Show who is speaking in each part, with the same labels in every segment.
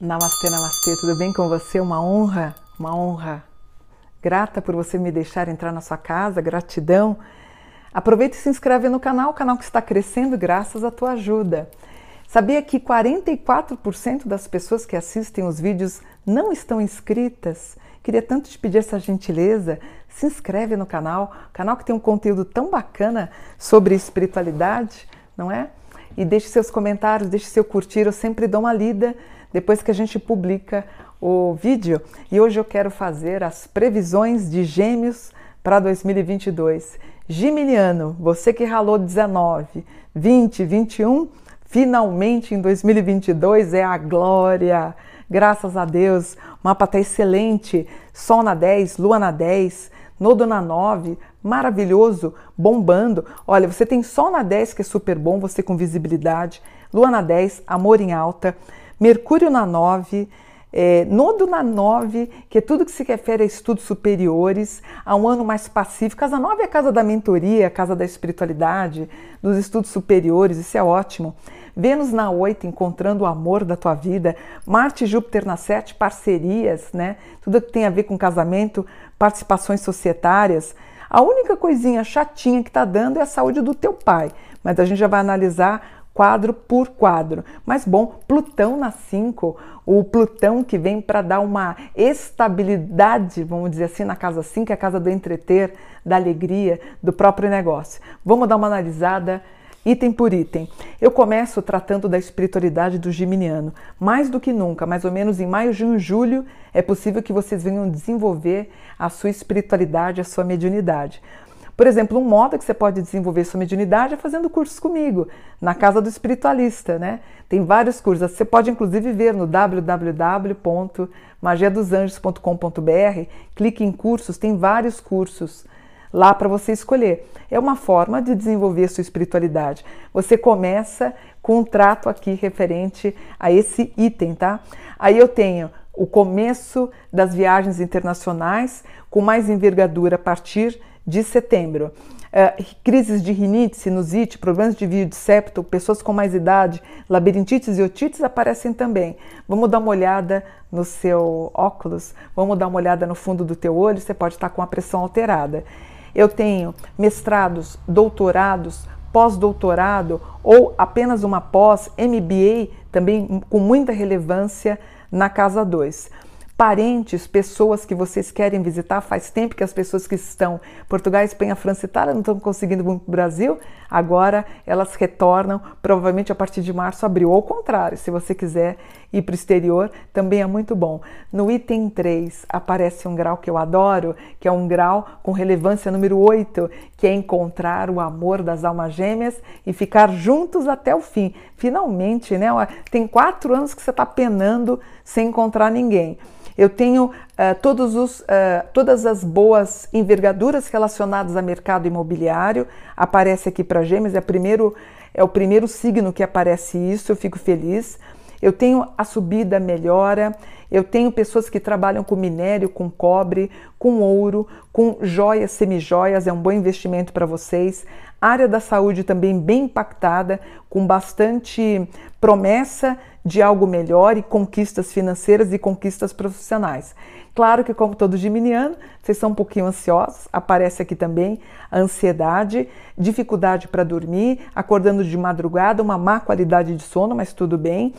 Speaker 1: Namastê, namastê, tudo bem com você? Uma honra, uma honra. Grata por você me deixar entrar na sua casa, gratidão. Aproveita e se inscreve no canal, o canal que está crescendo graças à tua ajuda. Sabia que 44% das pessoas que assistem os vídeos não estão inscritas? Queria tanto te pedir essa gentileza. Se inscreve no canal, canal que tem um conteúdo tão bacana sobre espiritualidade, não é? E deixe seus comentários, deixe seu curtir, eu sempre dou uma lida depois que a gente publica o vídeo. E hoje eu quero fazer as previsões de Gêmeos para 2022. Geminiano, você que ralou 19, 20, 21, finalmente em 2022 é a glória. Graças a Deus, mapa está excelente. Sol na 10, Lua na 10, Nodo na 9, maravilhoso, bombando. Olha, você tem Sol na 10, que é super bom, você com visibilidade. Lua na 10, amor em alta. Mercúrio na 9, é, Nodo na 9, que é tudo que se refere a estudos superiores, a um ano mais pacífico. Casa 9 é a casa da mentoria, a casa da espiritualidade, dos estudos superiores, isso é ótimo. Vênus na 8, encontrando o amor da tua vida. Marte e Júpiter na 7, parcerias, né? Tudo que tem a ver com casamento, participações societárias. A única coisinha chatinha que está dando é a saúde do teu pai, mas a gente já vai analisar quadro por quadro. Mas bom, Plutão na 5, o Plutão que vem para dar uma estabilidade, vamos dizer assim, na casa 5, é a casa do entreter, da alegria, do próprio negócio. Vamos dar uma analisada item por item. Eu começo tratando da espiritualidade do Geminiano. Mais do que nunca, mais ou menos em maio, junho, julho, é possível que vocês venham desenvolver a sua espiritualidade, a sua mediunidade. Por exemplo, um modo que você pode desenvolver sua mediunidade é fazendo cursos comigo, na Casa do Espiritualista, né? Tem vários cursos. Você pode inclusive ver no www.magiadosanjos.com.br, clique em cursos, tem vários cursos lá para você escolher. É uma forma de desenvolver sua espiritualidade. Você começa com um trato aqui referente a esse item, tá? Aí eu tenho o começo das viagens internacionais com mais envergadura a partir de setembro. Uh, crises de rinite, sinusite, problemas de via de septo, pessoas com mais idade, labirintite e otites aparecem também. Vamos dar uma olhada no seu óculos, vamos dar uma olhada no fundo do teu olho, você pode estar com a pressão alterada. Eu tenho mestrados, doutorados, pós-doutorado ou apenas uma pós, MBA, também com muita relevância na casa 2 parentes, pessoas que vocês querem visitar. Faz tempo que as pessoas que estão Portugal, Espanha, França e Itália não estão conseguindo ir para o Brasil. Agora elas retornam, provavelmente a partir de março, abril. Ou ao contrário, se você quiser ir para o exterior, também é muito bom. No item 3 aparece um grau que eu adoro, que é um grau com relevância número 8, que é encontrar o amor das almas gêmeas e ficar juntos até o fim. Finalmente, né? Tem quatro anos que você está penando sem encontrar ninguém. Eu tenho uh, os, uh, todas as boas envergaduras relacionadas a mercado imobiliário. Aparece aqui para Gêmeos, é, primeiro, é o primeiro signo que aparece isso, eu fico feliz. Eu tenho a subida melhora, eu tenho pessoas que trabalham com minério, com cobre, com ouro, com joias, semijoias, é um bom investimento para vocês. Área da saúde também bem impactada, com bastante promessa de algo melhor e conquistas financeiras e conquistas profissionais. Claro que, como todo geminiano, vocês são um pouquinho ansiosos, aparece aqui também a ansiedade, dificuldade para dormir, acordando de madrugada, uma má qualidade de sono, mas tudo bem.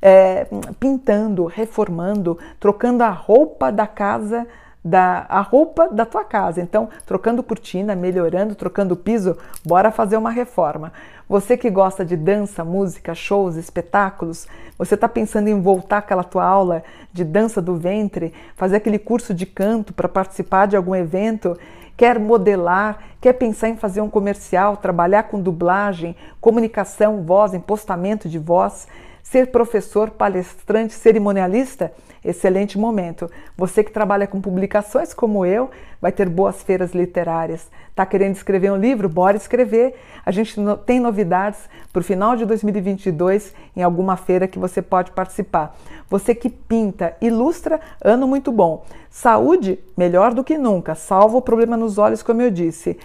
Speaker 1: É, pintando, reformando, trocando a roupa da casa da a roupa da tua casa. Então, trocando cortina, melhorando, trocando piso, bora fazer uma reforma. Você que gosta de dança, música, shows, espetáculos, você está pensando em voltar aquela tua aula de dança do ventre, fazer aquele curso de canto para participar de algum evento, quer modelar, quer pensar em fazer um comercial, trabalhar com dublagem, comunicação, voz, impostamento de voz, ser professor, palestrante, cerimonialista, excelente momento. Você que trabalha com publicações como eu, vai ter boas feiras literárias. Está querendo escrever um livro? Bora escrever. A gente tem novidades para o final de 2022 em alguma feira que você pode participar. Você que pinta, ilustra, ano muito bom. Saúde, melhor do que nunca, salva o problema nos olhos, como eu disse.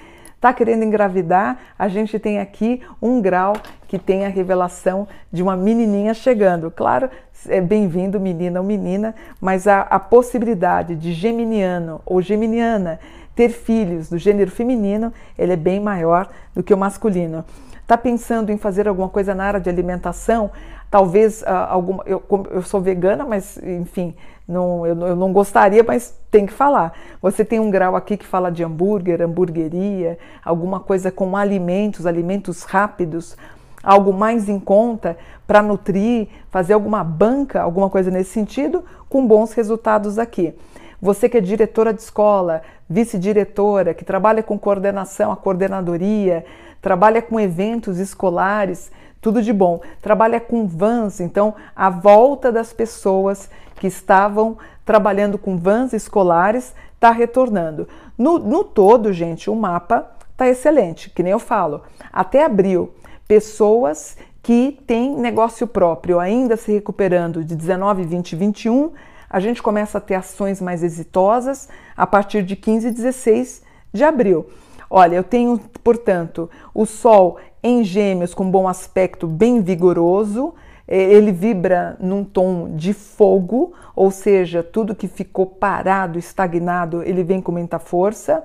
Speaker 1: Está querendo engravidar? A gente tem aqui um grau que tem a revelação de uma menininha chegando. Claro, é bem-vindo, menina ou menina, mas a, a possibilidade de geminiano ou geminiana ter filhos do gênero feminino, ele é bem maior do que o masculino. Está pensando em fazer alguma coisa na área de alimentação? Talvez uh, alguma. Eu, eu sou vegana, mas enfim, não, eu, eu, não gostaria, mas tem que falar. Você tem um grau aqui que fala de hambúrguer, hamburgueria, alguma coisa com alimentos, alimentos rápidos, algo mais em conta para nutrir, fazer alguma banca, alguma coisa nesse sentido, com bons resultados aqui. Você que é diretora de escola, vice-diretora, que trabalha com coordenação, a coordenadoria, trabalha com eventos escolares, tudo de bom. Trabalha com vans, então a volta das pessoas que estavam trabalhando com vans escolares está retornando. No, no todo, gente, o mapa está excelente, que nem eu falo. Até abril, pessoas que têm negócio próprio ainda se recuperando de 19, 20, 21, a gente começa a ter ações mais exitosas a partir de 15 e 16 de abril. Olha, eu tenho, portanto, o Sol em Gêmeos com bom aspecto, bem vigoroso. Ele vibra num tom de fogo, ou seja, tudo que ficou parado, estagnado, ele vem com muita força.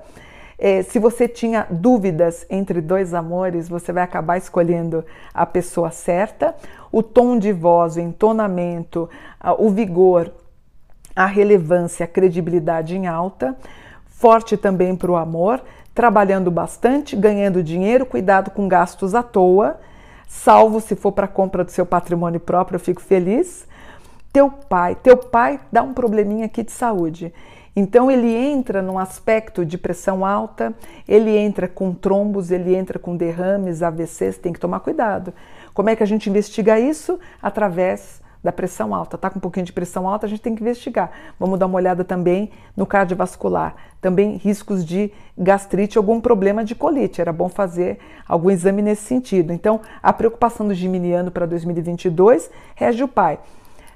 Speaker 1: É, se você tinha dúvidas entre dois amores, você vai acabar escolhendo a pessoa certa. O tom de voz, o entonamento, o vigor, a relevância, a credibilidade em alta. Forte também para o amor trabalhando bastante, ganhando dinheiro, cuidado com gastos à toa, salvo se for para compra do seu patrimônio próprio, eu fico feliz. Teu pai, teu pai dá um probleminha aqui de saúde. Então ele entra num aspecto de pressão alta, ele entra com trombos, ele entra com derrames, AVCs, tem que tomar cuidado. Como é que a gente investiga isso? Através da pressão alta. Está com um pouquinho de pressão alta, a gente tem que investigar. Vamos dar uma olhada também no cardiovascular. Também riscos de gastrite, algum problema de colite. Era bom fazer algum exame nesse sentido. Então, a preocupação do geminiano para 2022 rege o pai.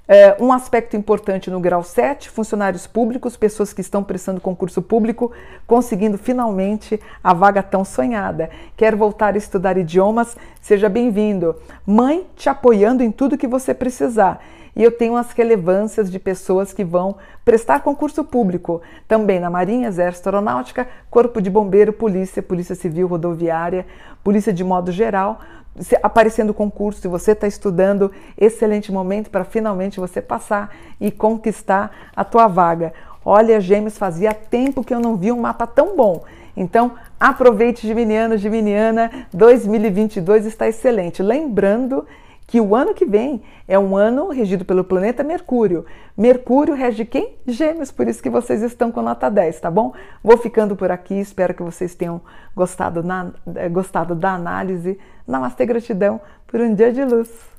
Speaker 1: É, um aspecto importante no grau 7, funcionários públicos, pessoas que estão prestando concurso público, conseguindo finalmente a vaga tão sonhada. Quer voltar a estudar idiomas? Seja bem-vindo. Mãe te apoiando em tudo que você precisar. E eu tenho as relevâncias de pessoas que vão prestar concurso público, também na Marinha, Exército Aeronáutica, Corpo de Bombeiro, Polícia, Polícia Civil Rodoviária, Polícia de modo geral, aparecendo concurso, se você está estudando, excelente momento para finalmente você passar e conquistar a tua vaga. Olha, Gêmeos, fazia tempo que eu não vi um mapa tão bom. Então, aproveite, Geminiano, Geminiana, 2022 está excelente. Lembrando que o ano que vem é um ano regido pelo planeta Mercúrio. Mercúrio rege quem? Gêmeos, por isso que vocês estão com nota 10, tá bom? Vou ficando por aqui, espero que vocês tenham gostado, na, gostado da análise. Namastê, gratidão por um dia de luz.